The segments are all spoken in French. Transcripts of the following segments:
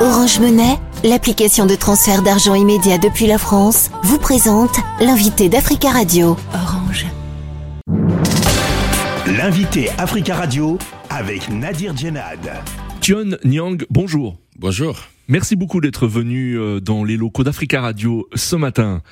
Orange Monnaie, l'application de transfert d'argent immédiat depuis la France, vous présente l'invité d'Africa Radio. Orange. L'invité Africa Radio avec Nadir Djenad. Tion Nyang, bonjour. Bonjour. Merci beaucoup d'être venu euh, dans les locaux d'Africa Radio ce matin.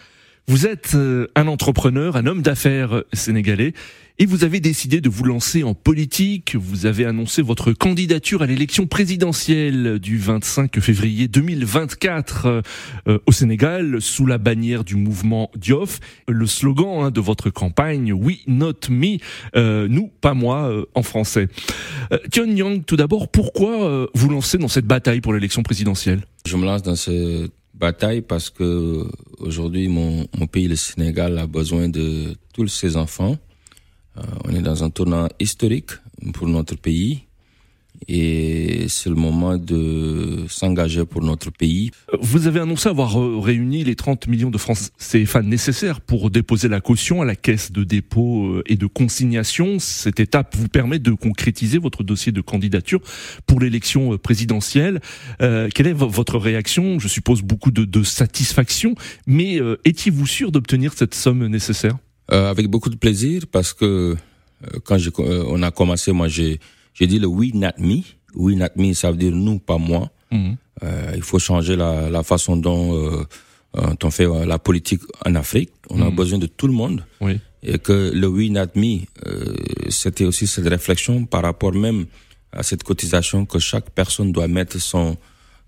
Vous êtes euh, un entrepreneur, un homme d'affaires sénégalais et vous avez décidé de vous lancer en politique. Vous avez annoncé votre candidature à l'élection présidentielle du 25 février 2024 euh, au Sénégal sous la bannière du mouvement Diof. Le slogan hein, de votre campagne, We Not Me, euh, nous, pas moi, euh, en français. Euh, Tion Yang, tout d'abord, pourquoi vous lancez dans cette bataille pour l'élection présidentielle? Je me lance dans cette bataille parce que aujourd'hui mon, pays, le Sénégal, a besoin de tous ses enfants. Euh, on est dans un tournant historique pour notre pays et c'est le moment de s'engager pour notre pays. Vous avez annoncé avoir euh, réuni les 30 millions de francs CFA nécessaires pour déposer la caution à la caisse de dépôt euh, et de consignation. Cette étape vous permet de concrétiser votre dossier de candidature pour l'élection présidentielle. quelle est votre réaction? Je suppose beaucoup de, satisfaction, mais étiez-vous sûr d'obtenir cette somme nécessaire? Euh, avec beaucoup de plaisir parce que euh, quand euh, on a commencé, moi j'ai j'ai dit le we not me. We not me, ça veut dire nous, pas moi. Mhm. Euh, il faut changer la, la façon dont on fait la politique en Afrique. On a mhm. besoin de tout le monde. Oui. Et que le we not me, c'était aussi cette réflexion par rapport même à cette cotisation que chaque personne doit mettre son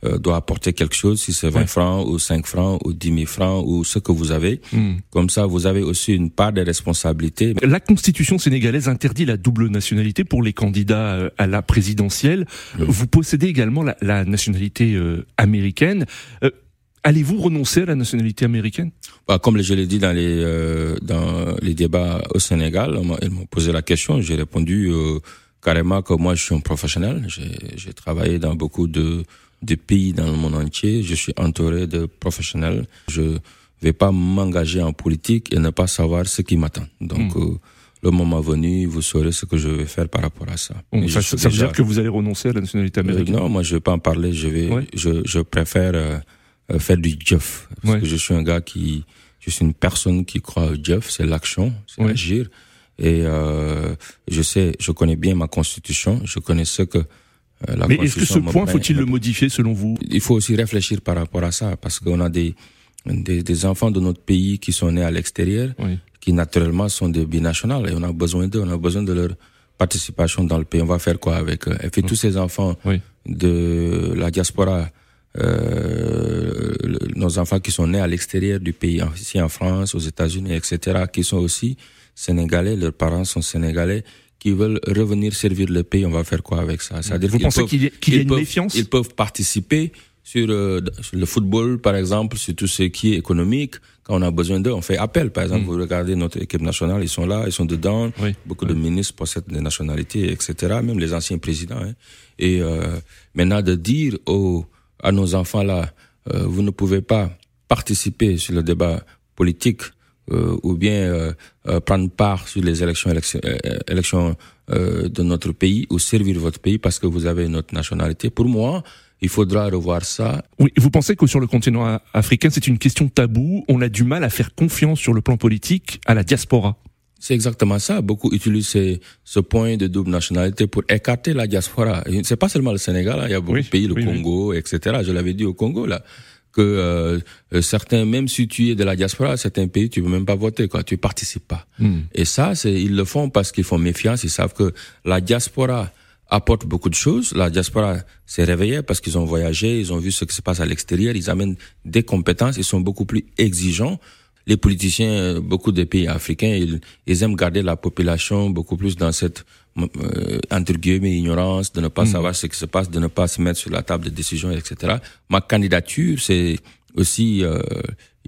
euh, doit apporter quelque chose, si c'est 20 francs ou 5 francs ou 10 000 francs ou ce que vous avez. Hmm. Comme ça, vous avez aussi une part de responsabilité. La constitution sénégalaise interdit la double nationalité pour les candidats euh, à la présidentielle. Vous possédez également la, la nationalité euh, américaine. Allez-vous renoncer à la nationalité américaine? Bah, Comme je l'ai dit dans les dans les débats au Sénégal, ils m'ont posé la question, j'ai répondu carrément que moi je suis un professionnel. J'ai travaillé dans beaucoup de de pays dans le monde entier. Je suis entouré de professionnels. Je vais pas m'engager en politique et ne pas savoir ce qui m'attend. Donc, hmm. euh, le moment venu, vous saurez ce que je vais faire par rapport à ça. ça, veut dire que vous allez renoncer à la nationalité américaine? Non, moi je vais pas en parler. Je vais, je, je préfère euh, euh, faire du Jeff parce que je suis un gars qui, je suis une personne qui croit au Jeff. C'est l'action, c'est agir. Et je sais, je connais bien ma constitution. Je connais ce que euh, Mais est-ce que ce point, faut-il le modifier selon vous Il faut aussi réfléchir par rapport à ça, parce qu'on a des, des, des, enfants de notre pays qui sont nés à l'extérieur, qui naturellement sont des binationales, et on a besoin d'eux, on a besoin de leur participation dans le pays. On va faire quoi avec eux? Et puis tous ces enfants de la diaspora, euh, nos enfants qui sont nés à l'extérieur du pays, ici en France, aux États-Unis, etc., qui sont aussi sénégalais, leurs parents sont sénégalais, qui veulent revenir servir le pays, on va faire quoi avec ça? C'est-à-dire Vous pensez qu'il y, qu y, a une peuvent, méfiance? Ils peuvent participer sur, euh, sur, le football, par exemple, sur tout ce qui est économique. Quand on a besoin d'eux, on fait appel. Par exemple, mm. vous regardez notre équipe nationale, ils sont là, ils sont dedans. Oui. Beaucoup oui. de ministres possèdent des nationalités, etc. Même les anciens présidents. Hein. Et euh, maintenant, de dire aux, à nos enfants là, euh, vous ne pouvez pas participer sur le débat politique ou bien euh, euh, prendre part sur les élections, élections, élections de notre pays ou servir votre pays parce que vous avez une autre nationalité. Pour moi, il faudra revoir ça. Oui, vous pensez que sur le continent africain, c'est une question taboue On a du mal à faire confiance sur le plan politique à la diaspora c'est exactement ça. Beaucoup utilisent ce, ce, point de double nationalité pour écarter la diaspora. C'est pas seulement le Sénégal, hein. il y a beaucoup oui, de pays, le oui, Congo, oui. etc. Je l'avais dit au Congo là que euh, certains, même si tu es de la diaspora, certains pays, tu veux même pas voter, quoi, tu participes pas. Mm. Et ça, c'est ils le font parce qu'ils font méfiance, ils savent que la diaspora apporte beaucoup de choses. La diaspora s'est réveillée parce qu'ils ont voyagé, ils ont vu ce qui se passe à l'extérieur, ils amènent des compétences, ils sont beaucoup plus exigeants. Les politiciens, beaucoup de pays africains, ils, ils aiment garder la population beaucoup plus dans cette euh, entre guillemets ignorance, de ne pas mmh. savoir ce qui se passe, de ne pas se mettre sur la table de décision, etc. Ma candidature, c'est aussi, euh,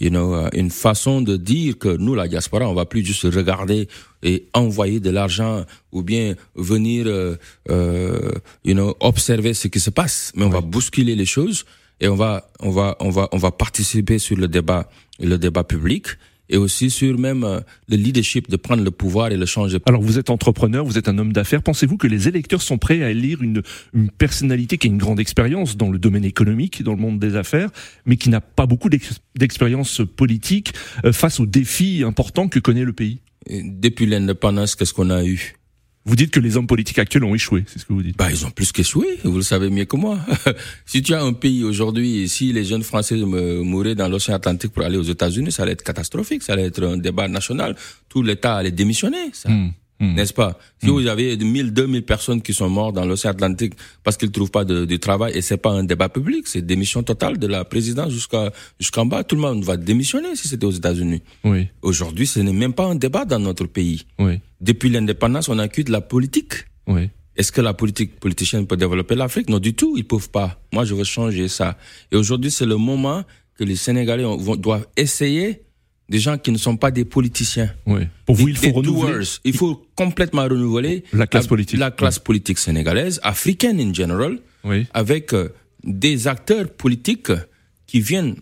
you know, euh, une façon de dire que nous, la diaspora, on va plus juste regarder et envoyer de l'argent ou bien venir, euh, euh, you know, observer ce qui se passe, mais on va bousculer les choses et on va, on va, on va, on va participer sur le débat, le débat public et aussi sur même euh, le leadership de prendre le pouvoir et le changer. Alors vous êtes entrepreneur, vous êtes un homme d'affaires. Pensez-vous que les électeurs sont prêts à élire une, une personnalité qui a une grande expérience dans le domaine économique, dans le monde des affaires, mais qui n'a pas beaucoup d'expérience politique euh, face aux défis importants que connaît le pays? Depuis l'indépendance, qu'est-ce qu'on a eu? Vous dites que les hommes politiques actuels ont échoué, c'est ce que vous dites. Bah, ils ont plus qu'échoué, vous le savez mieux que moi. si tu as un pays aujourd'hui, si les jeunes Français mouraient dans l'océan Atlantique pour aller aux États-Unis, ça allait être catastrophique, ça allait être un débat national. Tout l'État allait démissionner. Ça. Hmm. Hmm. N'est-ce pas? Si hmm. vous avez 1000, 2000 personnes qui sont mortes dans l'océan Atlantique parce qu'ils trouvent pas de, de, travail et c'est pas un débat public, c'est démission totale de la présidence jusqu'à jusqu'en bas. Tout le monde va démissionner si c'était aux États-Unis. Oui. Aujourd'hui, ce n'est même pas un débat dans notre pays. Oui. Depuis l'indépendance, on a que de la politique. Oui. Est-ce que la politique politicienne peut développer l'Afrique? Non, du tout, ils peuvent pas. Moi, je veux changer ça. Et aujourd'hui, c'est le moment que les Sénégalais doivent essayer des gens qui ne sont pas des politiciens. Oui. Pour vous, il faut renouveler. Il faut complètement renouveler la classe politique, la classe politique sénégalaise, africaine en général, oui. avec euh, des acteurs politiques qui viennent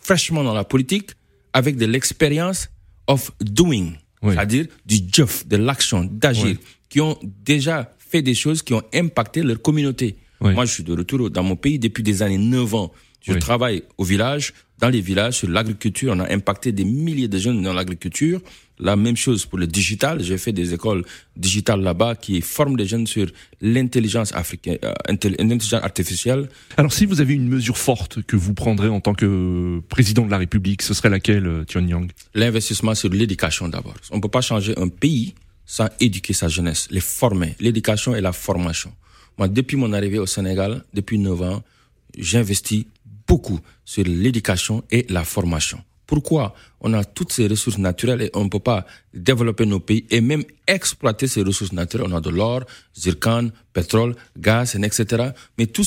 fraîchement dans la politique avec de l'expérience of doing, c'est-à-dire du job, de l'action, d'agir, qui ont déjà fait des choses qui ont impacté leur communauté. Moi, je suis de retour dans mon pays depuis des années 9 ans. Je travaille au village, dans les villages, sur l'agriculture. On a impacté des milliers de jeunes dans l'agriculture. La même chose pour le digital. J'ai fait des écoles digitales là-bas qui forment des jeunes sur l'intelligence africaine, euh, l'intelligence artificielle. Alors, si vous avez une mesure forte que vous prendrez en tant que président de la République, ce serait laquelle, euh, Tian Yang L'investissement sur l'éducation d'abord. On ne peut pas changer un pays sans éduquer sa jeunesse, les former. L'éducation et la formation. Moi, depuis mon arrivée au Sénégal, depuis 9 ans, j'investis beaucoup sur l'éducation et la formation. Pourquoi on a toutes ces ressources naturelles et on ne peut pas développer nos pays et même exploiter ces ressources naturelles? On a de l'or, zircon, pétrole, gaz, etc. Mais toutes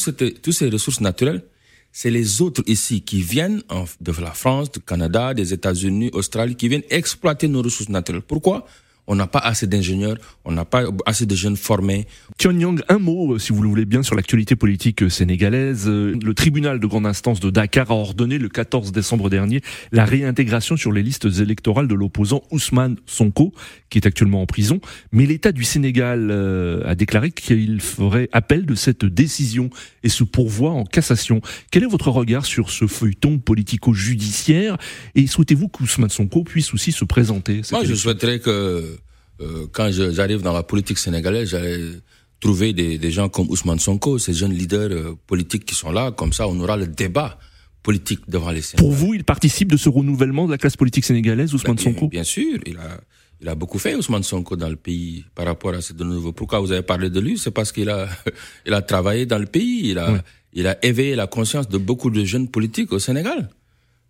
ces ressources naturelles, c'est les autres ici qui viennent de la France, du Canada, des États-Unis, Australie, qui viennent exploiter nos ressources naturelles. Pourquoi? On n'a pas assez d'ingénieurs, on n'a pas assez de jeunes formés. Yang, un mot, euh, si vous le voulez bien, sur l'actualité politique euh, sénégalaise. Euh, le tribunal de grande instance de Dakar a ordonné le 14 décembre dernier la réintégration sur les listes électorales de l'opposant Ousmane Sonko, qui est actuellement en prison. Mais l'État du Sénégal a déclaré qu'il ferait appel de cette décision et se pourvoit en cassation. Quel est votre regard sur ce feuilleton politico-judiciaire et souhaitez-vous qu'Ousmane Sonko puisse aussi se présenter Moi, je souhaiterais que euh, quand j'arrive dans la politique sénégalaise, j'allais trouver des, des, gens comme Ousmane Sonko, ces jeunes leaders euh, politiques qui sont là, comme ça on aura le débat politique devant les Sénégalais. Pour vous, il participe de ce renouvellement de la classe politique sénégalaise, Ousmane ben, Sonko? Bien sûr, il a, il a beaucoup fait, Ousmane Sonko, dans le pays par rapport à ce de nouveau. Pourquoi vous avez parlé de lui? C'est parce qu'il a, il a travaillé dans le pays, il a, il a éveillé la conscience de beaucoup de jeunes politiques au Sénégal.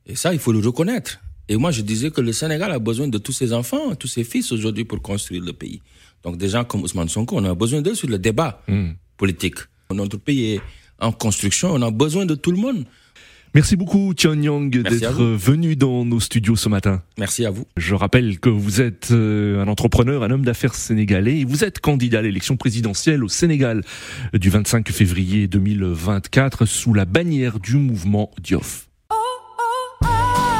Et ça, il faut le reconnaître. Et moi, je disais que le Sénégal a besoin de tous ses enfants, tous ses fils aujourd'hui pour construire le pays. Donc des gens comme Ousmane Sonko, on a besoin d'eux sur le débat hmm. politique. Notre pays est en construction, on a besoin de tout le monde. Merci beaucoup Tian Yang d'être venu dans nos studios ce matin. Merci à vous. Je rappelle que vous êtes euh, un entrepreneur, un homme d'affaires sénégalais et vous êtes candidat à l'élection présidentielle au Sénégal du 25 février 2024 sous la bannière du mouvement Diof.